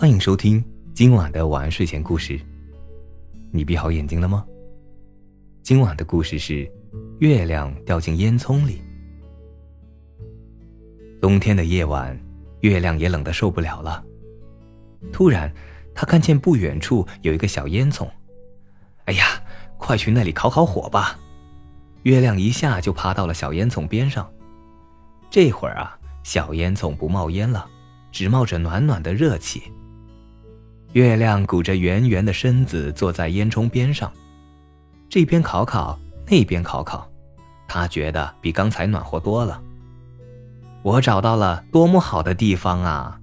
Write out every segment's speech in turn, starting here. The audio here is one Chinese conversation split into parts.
欢迎收听今晚的晚安睡前故事。你闭好眼睛了吗？今晚的故事是月亮掉进烟囱里。冬天的夜晚，月亮也冷得受不了了。突然，他看见不远处有一个小烟囱。哎呀，快去那里烤烤火吧！月亮一下就爬到了小烟囱边上。这会儿啊，小烟囱不冒烟了，只冒着暖暖的热气。月亮鼓着圆圆的身子坐在烟囱边上，这边烤烤，那边烤烤，他觉得比刚才暖和多了。我找到了多么好的地方啊！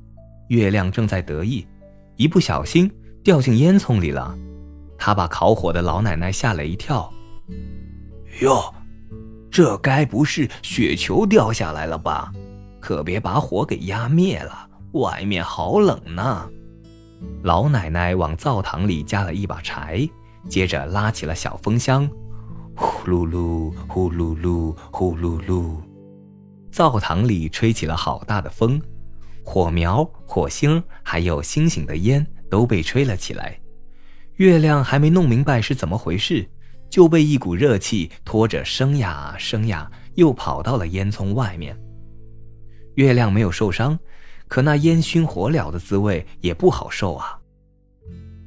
月亮正在得意，一不小心掉进烟囱里了。他把烤火的老奶奶吓了一跳。哟，这该不是雪球掉下来了吧？可别把火给压灭了，外面好冷呢。老奶奶往灶堂里加了一把柴，接着拉起了小风箱，呼噜噜，呼噜噜，呼噜噜。灶堂里吹起了好大的风，火苗、火星还有星星的烟都被吹了起来。月亮还没弄明白是怎么回事，就被一股热气拖着升呀升呀，又跑到了烟囱外面。月亮没有受伤。可那烟熏火燎的滋味也不好受啊！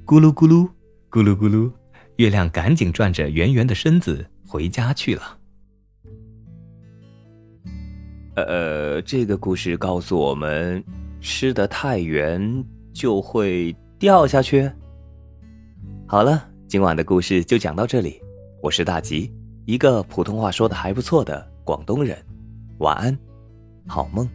咕噜咕噜，咕噜咕噜，月亮赶紧转着圆圆的身子回家去了。呃，这个故事告诉我们，吃的太圆就会掉下去。好了，今晚的故事就讲到这里。我是大吉，一个普通话说的还不错的广东人。晚安，好梦。